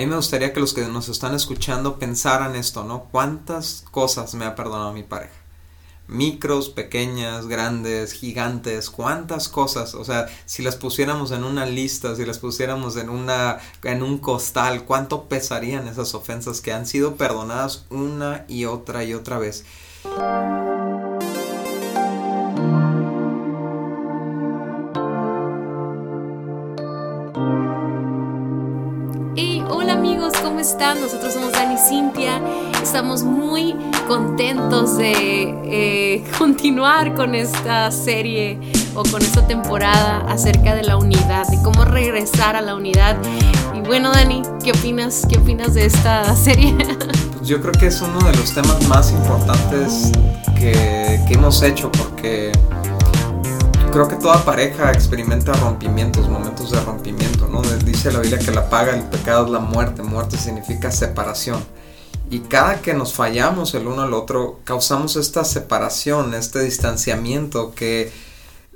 Mí me gustaría que los que nos están escuchando pensaran esto, ¿no? ¿Cuántas cosas me ha perdonado mi pareja? Micros, pequeñas, grandes, gigantes, cuántas cosas, o sea, si las pusiéramos en una lista, si las pusiéramos en una en un costal, cuánto pesarían esas ofensas que han sido perdonadas una y otra y otra vez. Nosotros somos Dani Cintia. Estamos muy contentos de eh, continuar con esta serie o con esta temporada acerca de la unidad, de cómo regresar a la unidad. Y bueno, Dani, ¿qué opinas? ¿Qué opinas de esta serie? Pues yo creo que es uno de los temas más importantes que, que hemos hecho porque creo que toda pareja experimenta rompimientos, momentos de rompimiento, ¿no? Dice la Biblia que la paga del pecado es la muerte, muerte significa separación. Y cada que nos fallamos el uno al otro, causamos esta separación, este distanciamiento que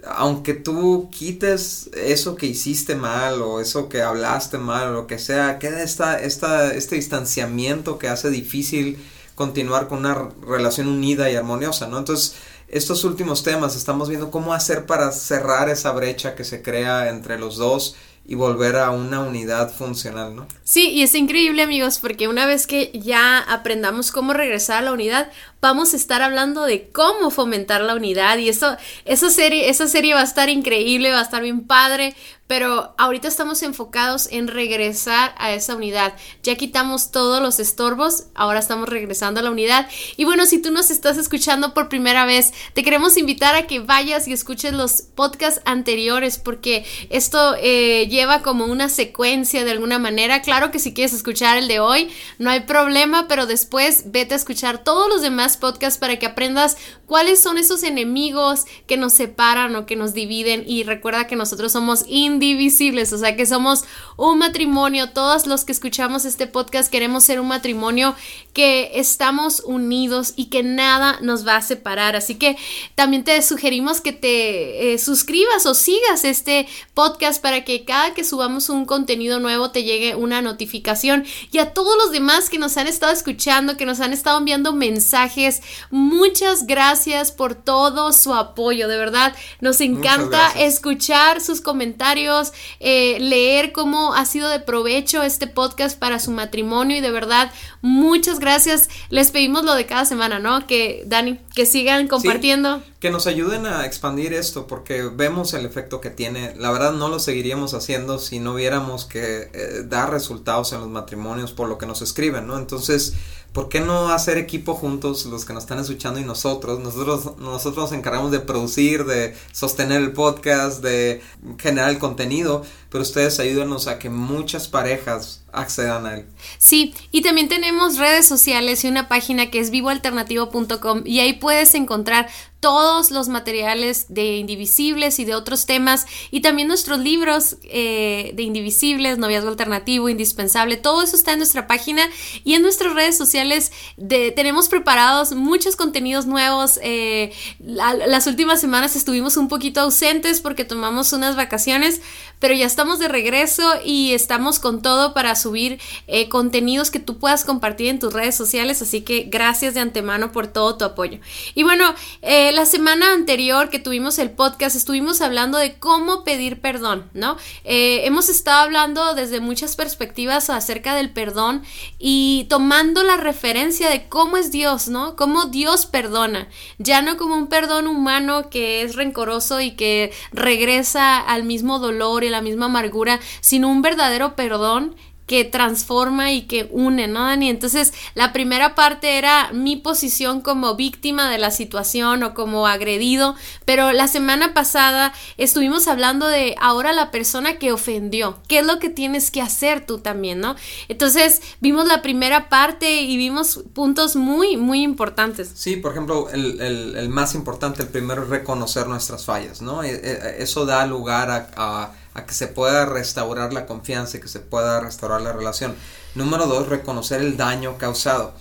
aunque tú quites eso que hiciste mal o eso que hablaste mal o lo que sea, queda esta, esta, este distanciamiento que hace difícil continuar con una relación unida y armoniosa, ¿no? Entonces, estos últimos temas estamos viendo cómo hacer para cerrar esa brecha que se crea entre los dos y volver a una unidad funcional, ¿no? Sí, y es increíble amigos, porque una vez que ya aprendamos cómo regresar a la unidad, vamos a estar hablando de cómo fomentar la unidad y eso, esa serie, esa serie va a estar increíble, va a estar bien padre, pero ahorita estamos enfocados en regresar a esa unidad. Ya quitamos todos los estorbos, ahora estamos regresando a la unidad. Y bueno, si tú nos estás escuchando por primera vez, te queremos invitar a que vayas y escuches los podcasts anteriores, porque esto eh, lleva como una secuencia de alguna manera. Claro que si quieres escuchar el de hoy, no hay problema, pero después vete a escuchar todos los demás podcasts para que aprendas cuáles son esos enemigos que nos separan o que nos dividen. Y recuerda que nosotros somos indivisibles, o sea que somos un matrimonio, todos los que escuchamos este podcast queremos ser un matrimonio que estamos unidos y que nada nos va a separar. Así que también te sugerimos que te eh, suscribas o sigas este podcast para que cada que subamos un contenido nuevo te llegue una notificación. Y a todos los demás que nos han estado escuchando, que nos han estado enviando mensajes, muchas gracias por todo su apoyo. De verdad, nos encanta escuchar sus comentarios, eh, leer cómo ha sido de provecho este podcast para su matrimonio y de verdad, muchas gracias. Les pedimos lo de cada semana, ¿no? Que Dani, que sigan compartiendo. Que nos ayuden a expandir esto porque vemos el efecto que tiene. La verdad no lo seguiríamos haciendo si no viéramos que eh, da resultados en los matrimonios por lo que nos escriben, ¿no? Entonces, ¿por qué no hacer equipo juntos los que nos están escuchando y nosotros? Nosotros, nosotros nos encargamos de producir, de sostener el podcast, de generar el contenido, pero ustedes ayúdenos a que muchas parejas accedan a él. Sí, y también tenemos redes sociales y una página que es vivoalternativo.com y ahí puedes encontrar todos los materiales de Indivisibles y de otros temas y también nuestros libros eh, de Indivisibles, Noviazgo Alternativo, Indispensable, todo eso está en nuestra página y en nuestras redes sociales tenemos preparados muchos contenidos nuevos. Eh, las últimas semanas estuvimos un poquito ausentes porque tomamos unas vacaciones, pero ya estamos de regreso y estamos con todo para subir eh, contenidos que tú puedas compartir en tus redes sociales, así que gracias de antemano por todo tu apoyo. Y bueno, eh, la semana anterior que tuvimos el podcast estuvimos hablando de cómo pedir perdón, ¿no? Eh, hemos estado hablando desde muchas perspectivas acerca del perdón y tomando la referencia de cómo es Dios, ¿no? Cómo Dios perdona, ya no como un perdón humano que es rencoroso y que regresa al mismo dolor y la misma amargura, sino un verdadero perdón que transforma y que une, ¿no, Dani? Entonces, la primera parte era mi posición como víctima de la situación o como agredido, pero la semana pasada estuvimos hablando de ahora la persona que ofendió, qué es lo que tienes que hacer tú también, ¿no? Entonces, vimos la primera parte y vimos puntos muy, muy importantes. Sí, por ejemplo, el, más importante, el primero es reconocer nuestras fallas, ¿no? E, e, eso da lugar a que se pueda restaurar la confianza y que se pueda restaurar la relación. Número dos, reconocer el daño causado.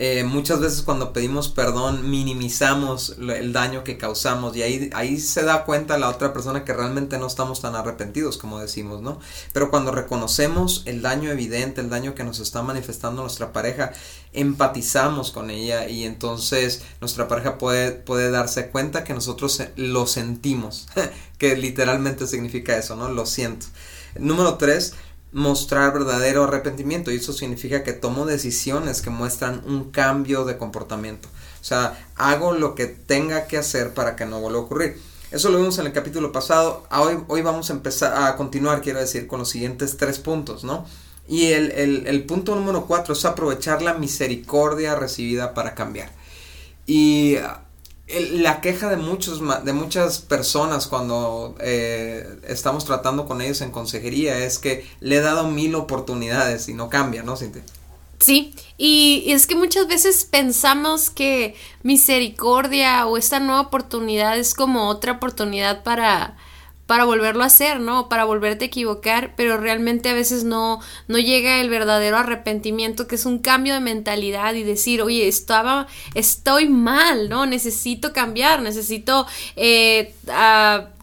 Eh, muchas veces cuando pedimos perdón minimizamos el daño que causamos y ahí, ahí se da cuenta la otra persona que realmente no estamos tan arrepentidos como decimos, ¿no? Pero cuando reconocemos el daño evidente, el daño que nos está manifestando nuestra pareja, empatizamos con ella y entonces nuestra pareja puede, puede darse cuenta que nosotros lo sentimos, que literalmente significa eso, ¿no? Lo siento. Número tres, mostrar verdadero arrepentimiento y eso significa que tomo decisiones que muestran un cambio de comportamiento. O sea, hago lo que tenga que hacer para que no vuelva a ocurrir. Eso lo vimos en el capítulo pasado. Hoy, hoy vamos a empezar a continuar, quiero decir, con los siguientes tres puntos, ¿no? Y el, el, el punto número cuatro es aprovechar la misericordia recibida para cambiar. Y la queja de muchos de muchas personas cuando eh, estamos tratando con ellos en consejería es que le he dado mil oportunidades y no cambia, ¿no, Cintia? Sí, y, es que muchas veces pensamos que misericordia o esta nueva oportunidad es como otra oportunidad para para volverlo a hacer, ¿no? Para volverte a equivocar, pero realmente a veces no, no llega el verdadero arrepentimiento, que es un cambio de mentalidad y decir, oye, estaba, estoy mal, ¿no? Necesito cambiar, necesito eh,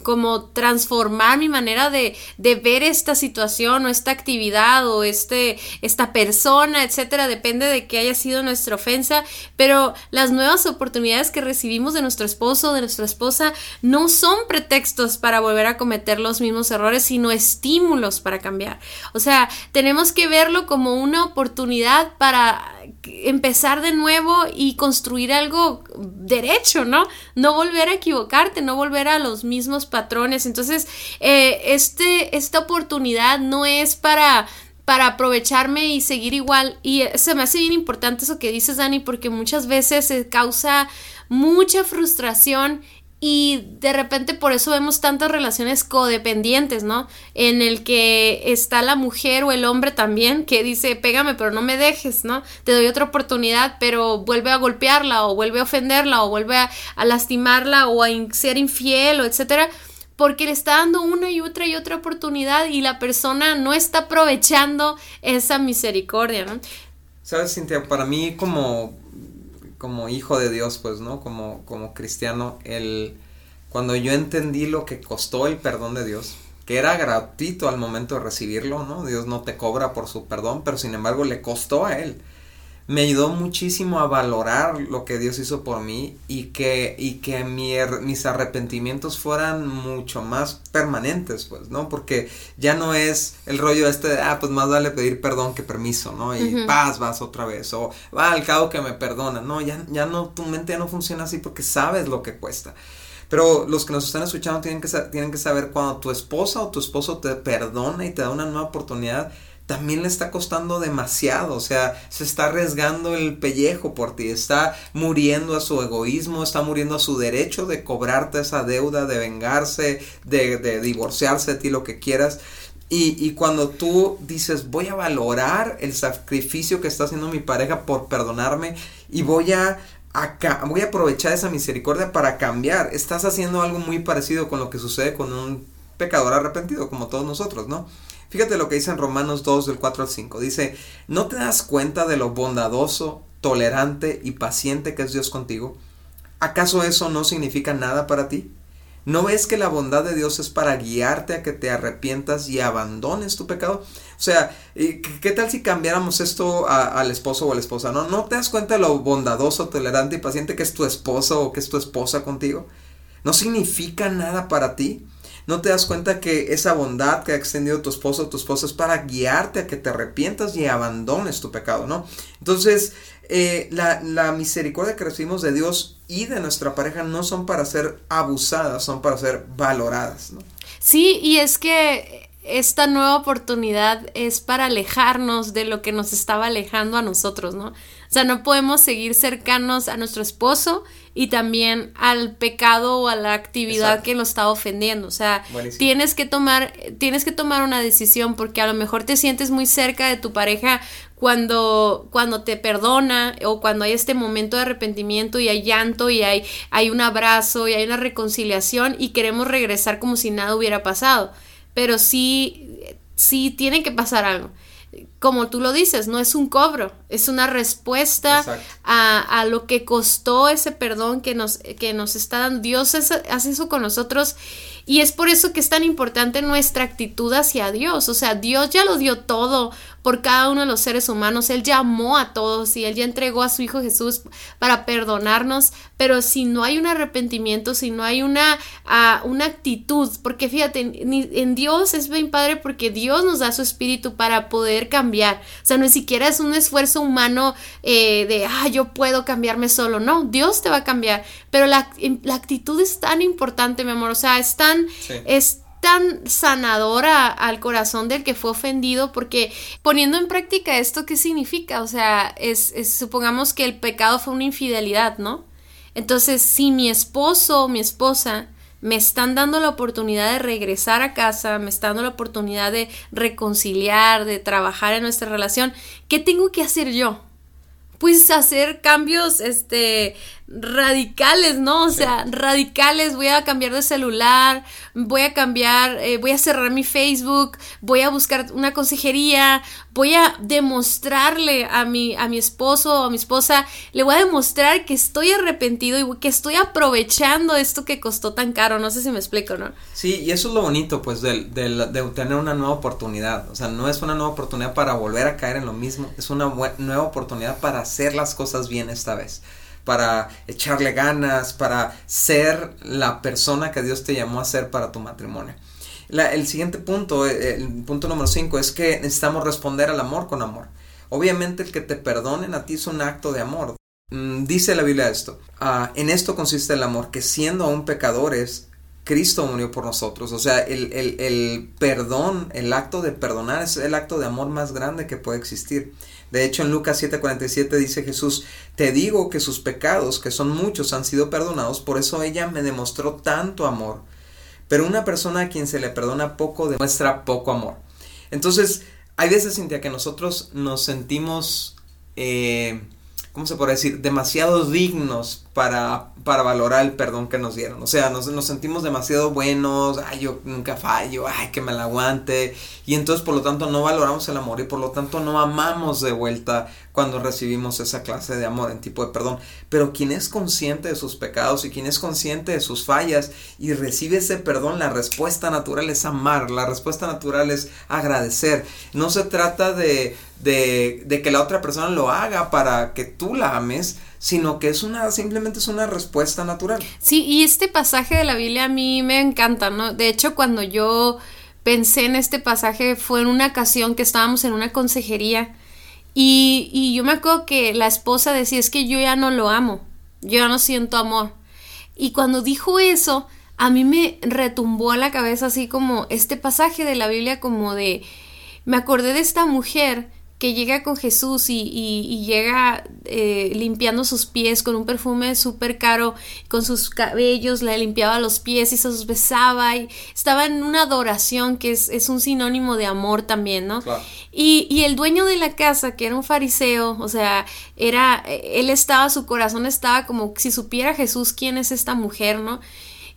como transformar mi manera de, de, ver esta situación o esta actividad o este, esta persona, etcétera, depende de qué haya sido nuestra ofensa, pero las nuevas oportunidades que recibimos de nuestro esposo o de nuestra esposa no son pretextos para volver a cometer los mismos errores, sino estímulos para cambiar. O sea, tenemos que verlo como una oportunidad para empezar de nuevo y construir algo derecho, ¿no? No volver a equivocarte, no volver a los mismos patrones. Entonces, eh, este, esta oportunidad no es para para aprovecharme y seguir igual. Y se me hace bien importante eso que dices, Dani, porque muchas veces se causa mucha frustración y de repente por eso vemos tantas relaciones codependientes, ¿no? En el que está la mujer o el hombre también que dice, pégame pero no me dejes, ¿no? Te doy otra oportunidad pero vuelve a golpearla o vuelve a ofenderla o vuelve a, lastimarla o a ser infiel o etcétera porque le está dando una y otra y otra oportunidad y la persona no está aprovechando esa misericordia, ¿no? Sabes, Cintia, para mí como como hijo de Dios, pues, ¿no? Como, como cristiano, el, cuando yo entendí lo que costó el perdón de Dios, que era gratuito al momento de recibirlo, ¿no? Dios no te cobra por su perdón, pero sin embargo le costó a él me ayudó muchísimo a valorar lo que Dios hizo por mí y que, y que mis arrepentimientos fueran mucho más permanentes, pues, ¿no? Porque ya no es el rollo este de, ah, pues más vale pedir perdón que permiso, ¿no? Y paz, vas otra vez, o va al cabo que me perdona, no, ya, ya no, tu mente ya no funciona así porque sabes lo que cuesta. Pero los que nos están escuchando tienen que, tienen que saber cuando tu esposa o tu esposo te perdona y te da una nueva oportunidad, también le está costando demasiado, o sea, se está arriesgando el pellejo por ti, está muriendo a su egoísmo, está muriendo a su derecho de cobrarte esa deuda, de vengarse, de, de divorciarse de ti, lo que quieras. Y, y, cuando tú dices, voy a valorar el sacrificio que está haciendo mi pareja por perdonarme y voy a, voy a aprovechar esa misericordia para cambiar, estás haciendo algo muy parecido con lo que sucede con un pecador arrepentido, como todos nosotros, ¿no? Fíjate lo que dice en Romanos 2 del 4 al 5. Dice, ¿no te das cuenta de lo bondadoso, tolerante y paciente que es Dios contigo? ¿Acaso eso no significa nada para ti? ¿No ves que la bondad de Dios es para guiarte a que te arrepientas y abandones tu pecado? O sea, ¿qué tal si cambiáramos esto al esposo o a la esposa? ¿No? ¿No te das cuenta de lo bondadoso, tolerante y paciente que es tu esposo o que es tu esposa contigo? ¿No significa nada para ti? ¿No te das cuenta que esa bondad que ha extendido tu esposo o tu esposa es para guiarte a que te arrepientas y abandones tu pecado, ¿no? Entonces, eh, la, la, misericordia que recibimos de Dios y de nuestra pareja no son para ser abusadas, son para ser valoradas, ¿no? Sí, y es que esta nueva oportunidad es para alejarnos de lo que nos estaba alejando a nosotros, ¿no? O sea, no podemos seguir cercanos a nuestro esposo y también al pecado o a la actividad que nos está ofendiendo. O sea, tienes que tomar, tienes que tomar una decisión porque a lo mejor te sientes muy cerca de tu pareja cuando, cuando te perdona o cuando hay este momento de arrepentimiento y hay llanto y hay, hay un abrazo y hay una reconciliación y queremos regresar como si nada hubiera pasado. Pero sí, sí tiene que pasar algo. Como tú lo dices, no es un cobro, es una respuesta a, a, lo que costó ese perdón que nos, que nos está dando. Dios hace eso con nosotros y es por eso que es tan importante nuestra actitud hacia Dios. O sea, Dios ya lo dio todo por cada uno de los seres humanos. Él ya amó a todos y Él ya entregó a su Hijo Jesús para perdonarnos. Pero si no hay un arrepentimiento, si no hay una, uh, una actitud, porque fíjate, en, Dios es bien padre porque Dios nos da su espíritu para poder cambiar. O sea, no siquiera es un esfuerzo humano eh, de, ah, yo puedo cambiarme solo. No, Dios te va a cambiar. Pero la, la actitud es tan importante, mi amor. O sea, es tan, es tan sanadora al corazón del que fue ofendido, porque poniendo en práctica esto, ¿qué significa? O sea, es, supongamos que el pecado fue una infidelidad, ¿no? Entonces, si mi esposo o mi esposa me están dando la oportunidad de regresar a casa, me están dando la oportunidad de reconciliar, de trabajar en nuestra relación, ¿qué tengo que hacer yo? Pues hacer cambios, este, radicales, ¿no? O sea, radicales, voy a cambiar de celular, voy a cambiar, eh, voy a cerrar mi Facebook, voy a buscar una consejería, voy a demostrarle a mi, a mi esposo o a mi esposa, le voy a demostrar que estoy arrepentido y que estoy aprovechando esto que costó tan caro, no sé si me explico, ¿no? Sí, y eso es lo bonito, pues, de, de, tener una nueva oportunidad, o sea, no es una nueva oportunidad para volver a caer en lo mismo, es una nueva oportunidad para hacer las cosas bien esta vez para echarle ganas, para ser la persona que Dios te llamó a ser para tu matrimonio. el siguiente punto, eh, el punto número 5, es que necesitamos responder al amor con amor. Obviamente el que te perdonen a ti es un acto de amor. Mm, dice la Biblia esto, ah, en esto consiste el amor, que siendo aún pecadores, Cristo murió por nosotros. O sea, el, el, el, perdón, el acto de perdonar es el acto de amor más grande que puede existir. De hecho, en Lucas 7:47 dice Jesús, te digo que sus pecados, que son muchos, han sido perdonados, por eso ella me demostró tanto amor. Pero una persona a quien se le perdona poco demuestra poco amor. Entonces, hay veces, Cintia, que nosotros nos sentimos, eh, ¿cómo se puede decir?, demasiado dignos para, para valorar el perdón que nos dieron. O sea, nos, nos, sentimos demasiado buenos, ay, yo nunca fallo, ay, que me la aguante. Y entonces, por lo tanto, no valoramos el amor y por lo tanto no amamos de vuelta cuando recibimos esa clase de amor en tipo de perdón. Pero quien es consciente de sus pecados y quien es consciente de sus fallas y recibe ese perdón, la respuesta natural es amar, la respuesta natural es agradecer. No se trata de, de, de que la otra persona lo haga para que tú la ames, sino que es una, simplemente es una respuesta natural. Sí, y este pasaje de la Biblia a mí me encanta, ¿no? De hecho, cuando yo pensé en este pasaje fue en una ocasión que estábamos en una consejería y, y yo me acuerdo que la esposa decía, es que yo ya no lo amo, yo ya no siento amor. Y cuando dijo eso, a mí me retumbó a la cabeza así como este pasaje de la Biblia como de, me acordé de esta mujer que llega con Jesús y, llega eh, limpiando sus pies con un perfume súper caro, con sus cabellos, le limpiaba los pies y se los besaba y estaba en una adoración que es, un sinónimo de amor también, ¿no? Y, y, el dueño de la casa, que era un fariseo, o sea, era, él estaba, su corazón estaba como si supiera Jesús quién es esta mujer, ¿no?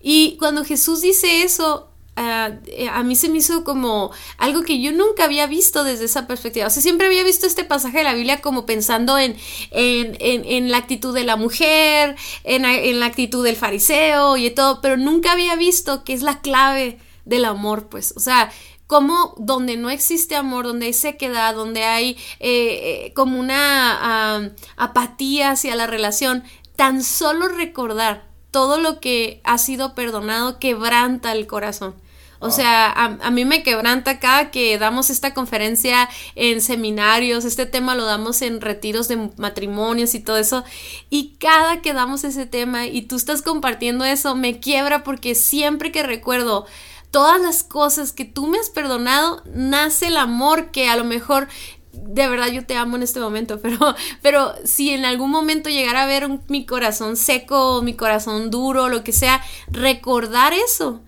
Y cuando Jesús dice eso, a mí se me hizo como algo que yo nunca había visto desde esa perspectiva. O sea, siempre había visto este pasaje de la Biblia como pensando en, en, en, la actitud de la mujer, en, en, la actitud del fariseo y todo, pero nunca había visto que es la clave del amor, pues. O sea, como donde no existe amor, donde hay sequedad, donde hay eh, eh, como una apatía hacia la relación, tan solo recordar todo lo que ha sido perdonado quebranta el corazón. O sea, a, mí me quebranta acá que damos esta conferencia en seminarios, este tema lo damos en retiros de matrimonios y todo eso, y cada que damos ese tema y tú estás compartiendo eso, me quiebra porque siempre que recuerdo todas las cosas que tú me has perdonado, nace el amor que a lo mejor de verdad yo te amo en este momento, pero, pero si en algún momento llegara a ver mi corazón seco, mi corazón duro, lo que sea, recordar eso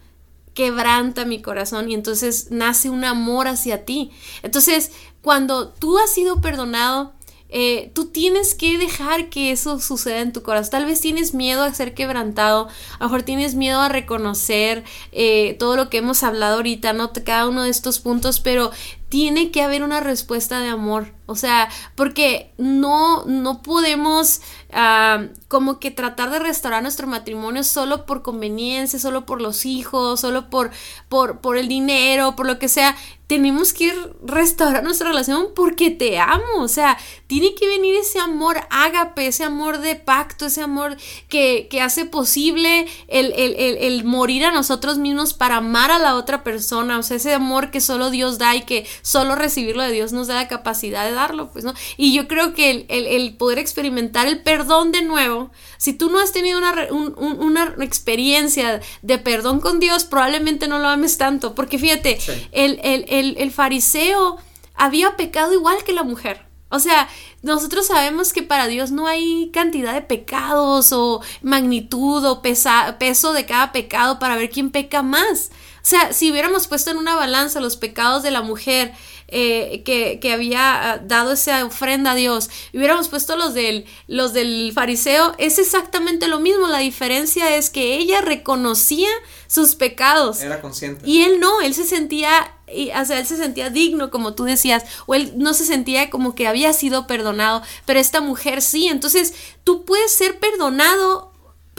quebranta mi corazón y entonces nace un amor hacia ti. Entonces, cuando tú has sido perdonado, eh, tú tienes que dejar que eso suceda en tu corazón. Tal vez tienes miedo a ser quebrantado, a lo mejor tienes miedo a reconocer eh, todo lo que hemos hablado ahorita, ¿no? Cada uno de estos puntos, pero tiene que haber una respuesta de amor. O sea, porque no, no podemos ah, como que tratar de restaurar nuestro matrimonio solo por conveniencia, solo por los hijos, solo por, por, por el dinero, por lo que sea tenemos que restaurar nuestra relación porque te amo. O sea, tiene que venir ese amor ágape, ese amor de pacto, ese amor que, hace posible el, el, morir a nosotros mismos para amar a la otra persona. O sea, ese amor que solo Dios da y que solo recibirlo de Dios nos da la capacidad de darlo, pues, ¿no? Y yo creo que el, poder experimentar el perdón de nuevo, si tú no has tenido una, una experiencia de perdón con Dios, probablemente no lo ames tanto. Porque fíjate, el, el el, fariseo había pecado igual que la mujer. O sea, nosotros sabemos que para Dios no hay cantidad de pecados o magnitud o peso de cada pecado para ver quién peca más. O sea, si hubiéramos puesto en una balanza los pecados de la mujer eh, que, había ah, dado esa ofrenda a Dios, y hubiéramos puesto los del, los del fariseo, es exactamente lo mismo. La diferencia es que ella reconocía sus pecados. Era consciente. Y él no, él se sentía y, o sea, él se sentía digno, como tú decías, o él no se sentía como que había sido perdonado, pero esta mujer sí. Entonces, tú puedes ser perdonado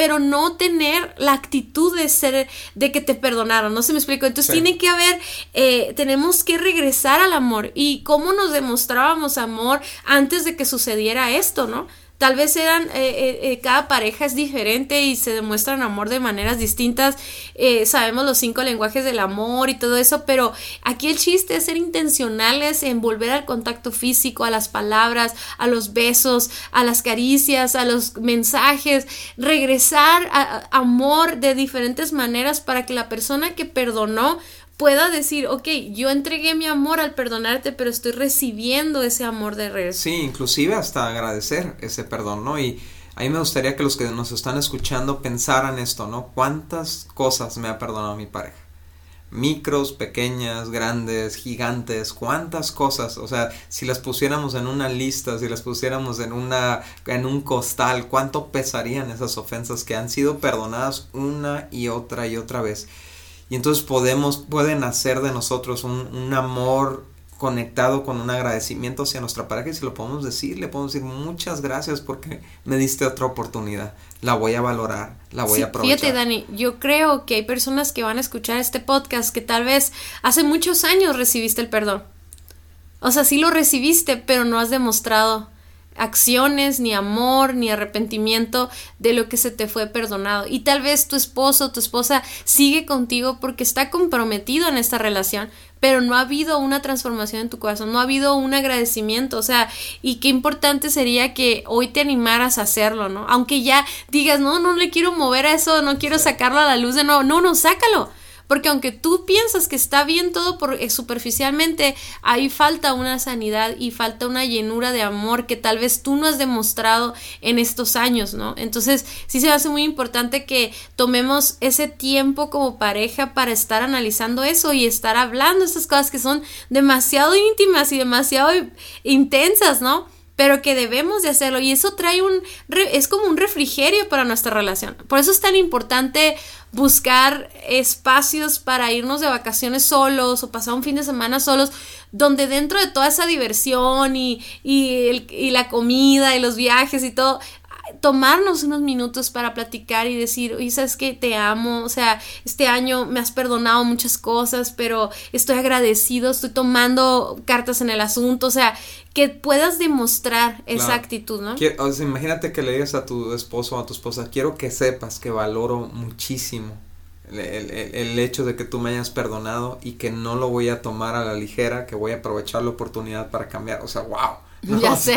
pero no tener la actitud de ser, de que te perdonaron, no se me explico. Entonces tiene que haber, eh, tenemos que regresar al amor y cómo nos demostrábamos amor antes de que sucediera esto, ¿no? Tal vez eran, eh, eh, eh, cada pareja es diferente y se demuestran amor de maneras distintas. sabemos los cinco lenguajes del amor y todo eso, pero aquí el chiste es ser intencionales en volver al contacto físico, a las palabras, a los besos, a las caricias, a los mensajes, regresar a amor de diferentes maneras para que la persona que perdonó pueda decir, ok, yo entregué mi amor al perdonarte, pero estoy recibiendo ese amor de regreso. Sí, inclusive hasta agradecer ese perdón, ¿no? Y a mí me gustaría que los que nos están escuchando pensaran esto, ¿no? ¿Cuántas cosas me ha perdonado mi pareja? Micros, pequeñas, grandes, gigantes, cuántas cosas, o sea, si las pusiéramos en una lista, si las pusiéramos en una en un costal, cuánto pesarían esas ofensas que han sido perdonadas una y otra y otra vez. Y entonces podemos, pueden hacer de nosotros un, amor conectado con un agradecimiento hacia nuestra pareja y si lo podemos decir, le podemos decir muchas gracias porque me diste otra oportunidad, la voy a valorar, la voy a aprovechar. Fíjate Dani, yo creo que hay personas que van a escuchar este podcast que tal vez hace muchos años recibiste el perdón. O sea, sí lo recibiste, pero no has demostrado acciones, ni amor, ni arrepentimiento de lo que se te fue perdonado. Y tal vez tu esposo tu esposa sigue contigo porque está comprometido en esta relación, pero no ha habido una transformación en tu corazón, no ha habido un agradecimiento, o sea, y qué importante sería que hoy te animaras a hacerlo, ¿no? Aunque ya digas, no, no le quiero mover a eso, no quiero sacarlo a la luz de nuevo, no, no, sácalo porque aunque tú piensas que está bien todo por, eh, superficialmente, ahí falta una sanidad y falta una llenura de amor que tal vez tú no has demostrado en estos años, ¿no? Entonces sí se hace muy importante que tomemos ese tiempo como pareja para estar analizando eso y estar hablando esas cosas que son demasiado íntimas y demasiado intensas, ¿no? Pero que debemos de hacerlo y eso trae un es como un refrigerio para nuestra relación. Por eso es tan importante buscar espacios para irnos de vacaciones solos o pasar un fin de semana solos, donde dentro de toda esa diversión y, y, y la comida y los viajes y todo, tomarnos unos minutos para platicar y decir, oye, sabes que te amo, o sea, este año me has perdonado muchas cosas, pero estoy agradecido, estoy tomando cartas en el asunto, o sea, que puedas demostrar esa actitud, ¿no? o sea, imagínate que le digas a tu esposo o a tu esposa, quiero que sepas que valoro muchísimo el, el, hecho de que tú me hayas perdonado y que no lo voy a tomar a la ligera, que voy a aprovechar la oportunidad para cambiar, o sea, wow ya sé,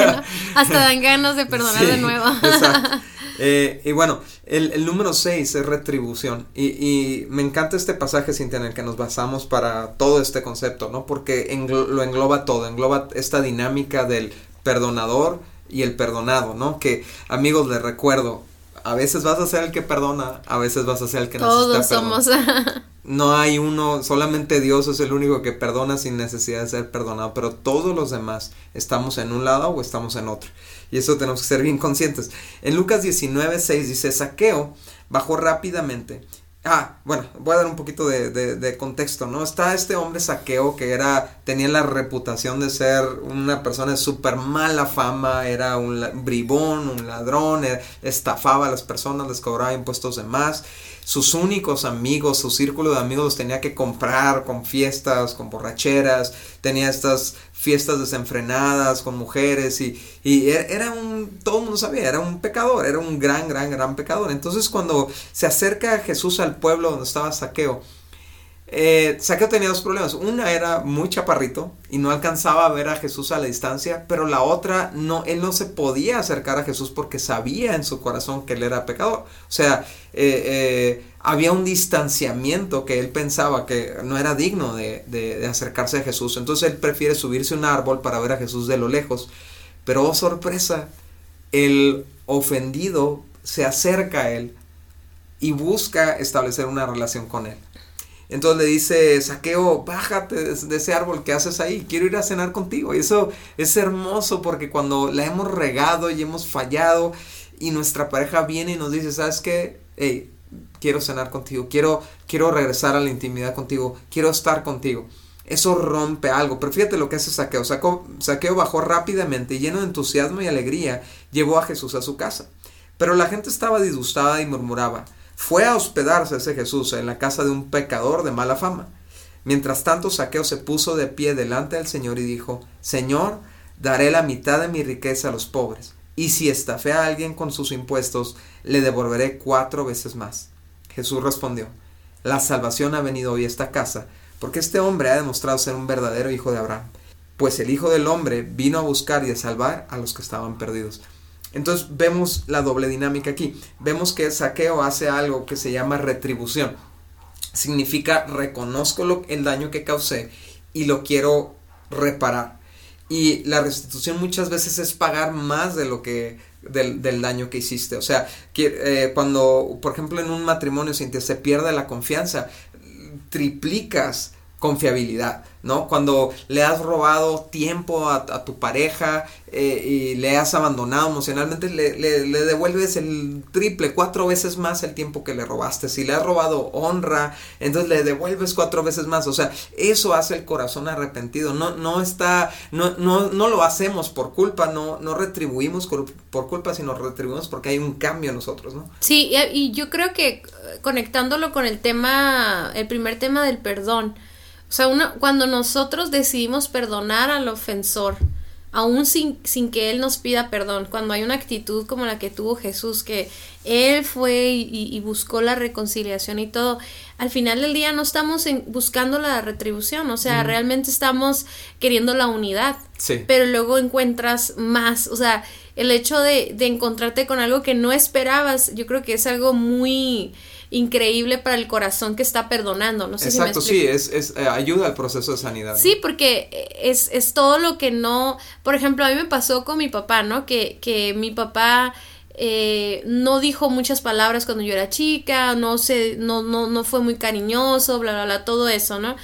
hasta dan ganas de perdonar de nuevo. Exacto. Eh, y bueno, el, el número 6 es retribución. Y, y, me encanta este pasaje, Cintia, en el que nos basamos para todo este concepto, ¿no? Porque lo engloba todo, engloba esta dinámica del perdonador y el perdonado, ¿no? Que, amigos, les recuerdo, a veces vas a ser el que perdona, a veces vas a ser el que Todos somos. no hay uno, solamente Dios es el único que perdona sin necesidad de ser perdonado, pero todos los demás estamos en un lado o estamos en otro. Y eso tenemos que ser bien conscientes. En Lucas 19, 6 dice, Saqueo bajó rápidamente Ah, bueno, voy a dar un poquito de, de, contexto, ¿no? Está este hombre saqueo que era, tenía la reputación de ser una persona de súper mala fama, era un bribón, un ladrón, eh, estafaba a las personas, les cobraba impuestos de más. Sus únicos amigos, su círculo de amigos los tenía que comprar con fiestas, con borracheras, tenía estas fiestas desenfrenadas con mujeres y, y e, era un, todo el mundo sabía, era un pecador, era un gran, gran, gran pecador. Entonces cuando se acerca Jesús al pueblo donde estaba Saqueo, eh, Saqueo tenía dos problemas. Una era muy chaparrito y no alcanzaba a ver a Jesús a la distancia, pero la otra, no, él no se podía acercar a Jesús porque sabía en su corazón que él era pecador. O sea, eh, eh, había un distanciamiento que él pensaba que no era digno de, acercarse a Jesús. Entonces él prefiere subirse a un árbol para ver a Jesús de lo lejos. Pero oh sorpresa, el ofendido se acerca a él y busca establecer una relación con él. Entonces le dice, saqueo, bájate de ese árbol que haces ahí, quiero ir a cenar contigo. Y eso es hermoso porque cuando la hemos regado y hemos fallado y nuestra pareja viene y nos dice, ¿sabes qué? Hey, quiero cenar contigo, quiero, quiero regresar a la intimidad contigo, quiero estar contigo. Eso rompe algo, pero fíjate lo que hace Saqueo. Saqueo bajó rápidamente lleno de entusiasmo y alegría, llevó a Jesús a su casa. Pero la gente estaba disgustada y murmuraba. Fue a hospedarse ese Jesús en la casa de un pecador de mala fama. Mientras tanto, Saqueo se puso de pie delante del Señor y dijo, Señor, daré la mitad de mi riqueza a los pobres, y si estafé a alguien con sus impuestos, le devolveré cuatro veces más. Jesús respondió, La salvación ha venido hoy a esta casa, porque este hombre ha demostrado ser un verdadero hijo de Abraham, pues el Hijo del Hombre vino a buscar y a salvar a los que estaban perdidos. Entonces vemos la doble dinámica aquí. Vemos que Saqueo hace algo que se llama retribución. Significa reconozco el daño que causé y lo quiero reparar. Y la restitución muchas veces es pagar más de lo que del, del daño que hiciste. O sea, que, eh, cuando, por ejemplo, en un matrimonio sin se pierde la confianza, triplicas confiabilidad, ¿no? Cuando le has robado tiempo a, tu pareja eh, y le has abandonado emocionalmente, le, le, devuelves el triple, cuatro veces más el tiempo que le robaste. Si le has robado honra, entonces le devuelves cuatro veces más. O sea, eso hace el corazón arrepentido. No, no está, no, no, no lo hacemos por culpa, no, no retribuimos por culpa, sino retribuimos porque hay un cambio en nosotros, ¿no? Sí, y yo creo que eh, conectándolo con el tema, el primer tema del perdón, o sea, cuando nosotros decidimos perdonar al ofensor, aún sin, sin que Él nos pida perdón, cuando hay una actitud como la que tuvo Jesús, que Él fue y, buscó la reconciliación y todo, al final del día no estamos en, buscando la retribución, o sea, realmente estamos queriendo la unidad, sí. pero luego encuentras más, o sea, el hecho de, de encontrarte con algo que no esperabas, yo creo que es algo muy increíble para el corazón que está perdonando. No sé Exacto, sí, es, es eh, ayuda al proceso de sanidad. Sí, porque es, es todo lo que no, por ejemplo, a mí me pasó con mi papá, ¿no? Que, que mi papá eh, no dijo muchas palabras cuando yo era chica, no sé, no, no, no fue muy cariñoso, bla, bla, bla, todo eso, ¿no?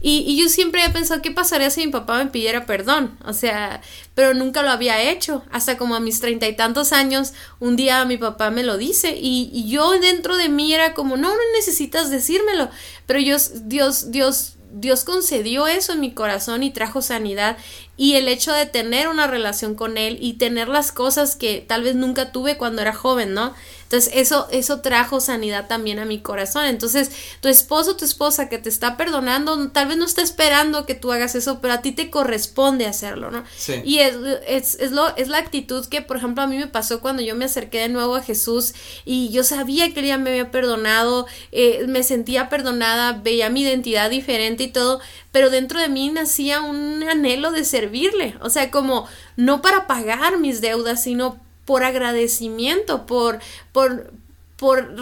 Y, y yo siempre he pensado, ¿qué pasaría si mi papá me pidiera perdón? O sea, pero nunca lo había hecho. Hasta como a mis treinta y tantos años, un día mi papá me lo dice y, y yo dentro de mí era como, no, no necesitas decírmelo, pero yo, Dios, Dios Dios concedió eso en mi corazón y trajo sanidad y el hecho de tener una relación con Él y tener las cosas que tal vez nunca tuve cuando era joven, ¿no? Entonces eso, eso trajo sanidad también a mi corazón. Entonces tu esposo, tu esposa que te está perdonando, tal vez no está esperando que tú hagas eso, pero a ti te corresponde hacerlo, ¿no? Sí. Y es, es, es, lo, es la actitud que, por ejemplo, a mí me pasó cuando yo me acerqué de nuevo a Jesús y yo sabía que él ya me había perdonado, eh, me sentía perdonada, veía mi identidad diferente y todo, pero dentro de mí nacía un anhelo de servirle, o sea, como no para pagar mis deudas, sino por agradecimiento, por, por, por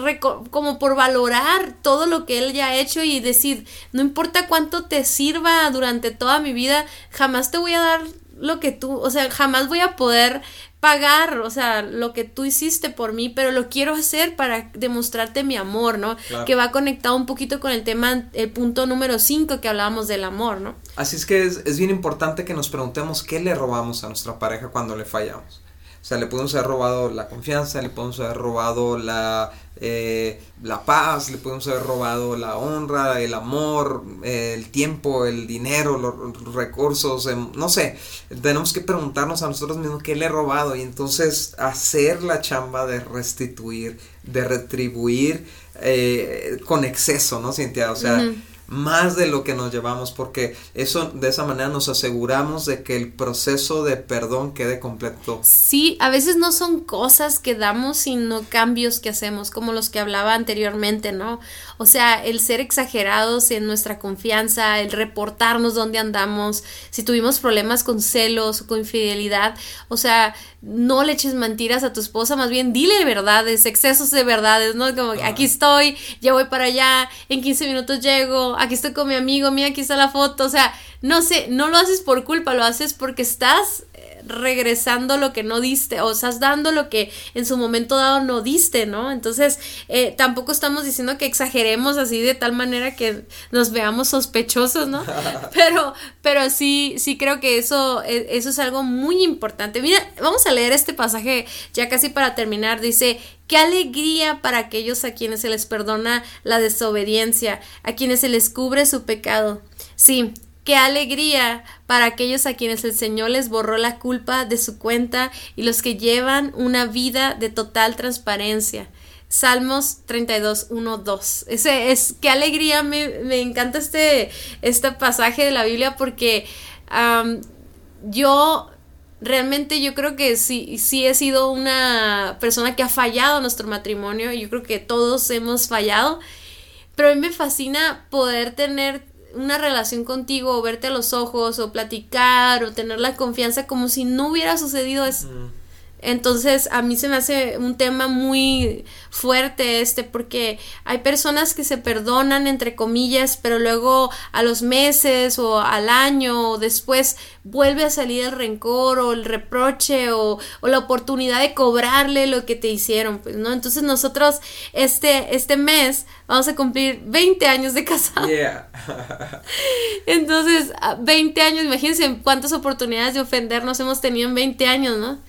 como por valorar todo lo que él ya ha hecho y decir, no importa cuánto te sirva durante toda mi vida, jamás te voy a dar lo que tú, o sea, jamás voy a poder pagar, o sea, lo que tú hiciste por mí, pero lo quiero hacer para demostrarte mi amor, ¿no? Que va conectado un poquito con el tema, el punto número 5 que hablábamos del amor, ¿no? Así es que es, es bien importante que nos preguntemos qué le robamos a nuestra pareja cuando le fallamos. O sea, le podemos haber robado la confianza, le podemos haber robado la, eh, la paz, le podemos haber robado la honra, el amor, el tiempo, el dinero, los, recursos, em, no sé. Tenemos que preguntarnos a nosotros mismos qué le he robado y entonces hacer la chamba de restituir, de retribuir eh, con exceso, ¿no, Cintia? O sea más de lo que nos llevamos porque eso de esa manera nos aseguramos de que el proceso de perdón quede completo. Sí, a veces no son cosas que damos sino cambios que hacemos como los que hablaba anteriormente, ¿no? O sea, el ser exagerados en nuestra confianza, el reportarnos dónde andamos, si tuvimos problemas con celos o con infidelidad, o sea, no le eches mentiras a tu esposa, más bien dile verdades, excesos de verdades, ¿no? Como aquí estoy, ya voy para allá, en 15 minutos llego, aquí estoy con mi amigo, mira, aquí está la foto, o sea, no sé, no lo haces por culpa, lo haces porque estás regresando lo que no diste o estás dando lo que en su momento dado no diste, ¿no? Entonces, eh, tampoco estamos diciendo que exageremos así de tal manera que nos veamos sospechosos, ¿no? Pero, pero sí, sí creo que eso, e, eso es algo muy importante. Mira, vamos a leer este pasaje ya casi para terminar. Dice, Qué alegría para aquellos a quienes se les perdona la desobediencia, a quienes se les cubre su pecado. Sí, Qué alegría para aquellos a quienes el Señor les borró la culpa de su cuenta y los que llevan una vida de total transparencia. Salmos 32, 1, 2. Ese es, qué alegría, me, me encanta este, este pasaje de la Biblia porque yo realmente yo creo que sí, sí he sido una persona que ha fallado nuestro matrimonio, yo creo que todos hemos fallado, pero a mí me fascina poder tener una relación contigo o verte a los ojos o platicar o tener la confianza como si no hubiera sucedido eso. Entonces a mí se me hace un tema muy fuerte este porque hay personas que se perdonan entre comillas pero luego a los meses o al año o después vuelve a salir el rencor o el reproche o, o la oportunidad de cobrarle lo que te hicieron pues no entonces nosotros este este mes vamos a cumplir 20 años de casado. Entonces 20 años imagínense cuántas oportunidades de ofendernos hemos tenido en 20 años no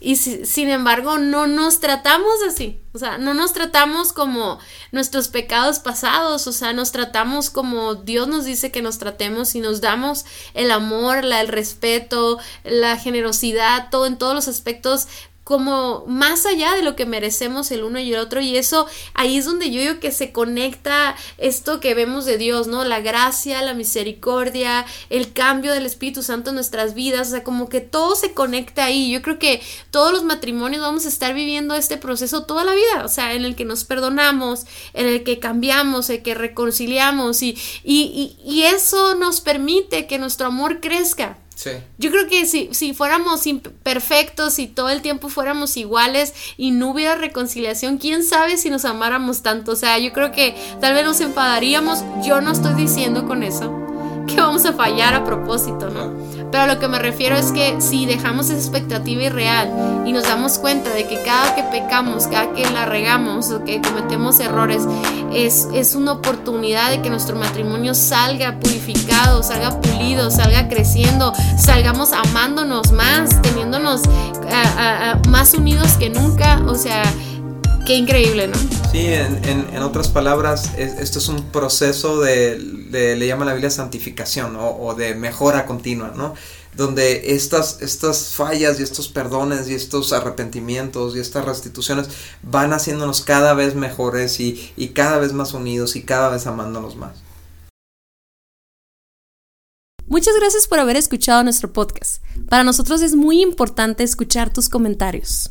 y sin embargo, no nos tratamos así. O sea, no nos tratamos como nuestros pecados pasados. O sea, nos tratamos como Dios nos dice que nos tratemos y nos damos el amor, la, el respeto, la generosidad, todo en todos los aspectos como más allá de lo que merecemos el uno y el otro y eso ahí es donde yo digo que se conecta esto que vemos de Dios, ¿no? La gracia, la misericordia, el cambio del Espíritu Santo en nuestras vidas, o sea, como que todo se conecta ahí. Yo creo que todos los matrimonios vamos a estar viviendo este proceso toda la vida, o sea, en el que nos perdonamos, en el que cambiamos, en el que reconciliamos y, y, y, y eso nos permite que nuestro amor crezca. Yo creo que si, si fuéramos imperfectos y todo el tiempo fuéramos iguales y no hubiera reconciliación, quién sabe si nos amáramos tanto. O sea, yo creo que tal vez nos enfadaríamos. Yo no estoy diciendo con eso que vamos a fallar a propósito, ¿no? Pero a lo que me refiero es que si dejamos esa expectativa irreal y nos damos cuenta de que cada que pecamos, cada que la regamos o que cometemos errores, es, es una oportunidad de que nuestro matrimonio salga purificado, salga pulido, salga creciendo, salgamos amándonos más, teniéndonos más unidos que nunca, o sea, qué increíble, ¿no? Sí, en, en, otras palabras, esto es un proceso de, le llama la Biblia santificación o de mejora continua, ¿no? Donde estas, estas fallas y estos perdones y estos arrepentimientos y estas restituciones van haciéndonos cada vez mejores y, y cada vez más unidos y cada vez amándonos más. Muchas gracias por haber escuchado nuestro podcast. Para nosotros es muy importante escuchar tus comentarios.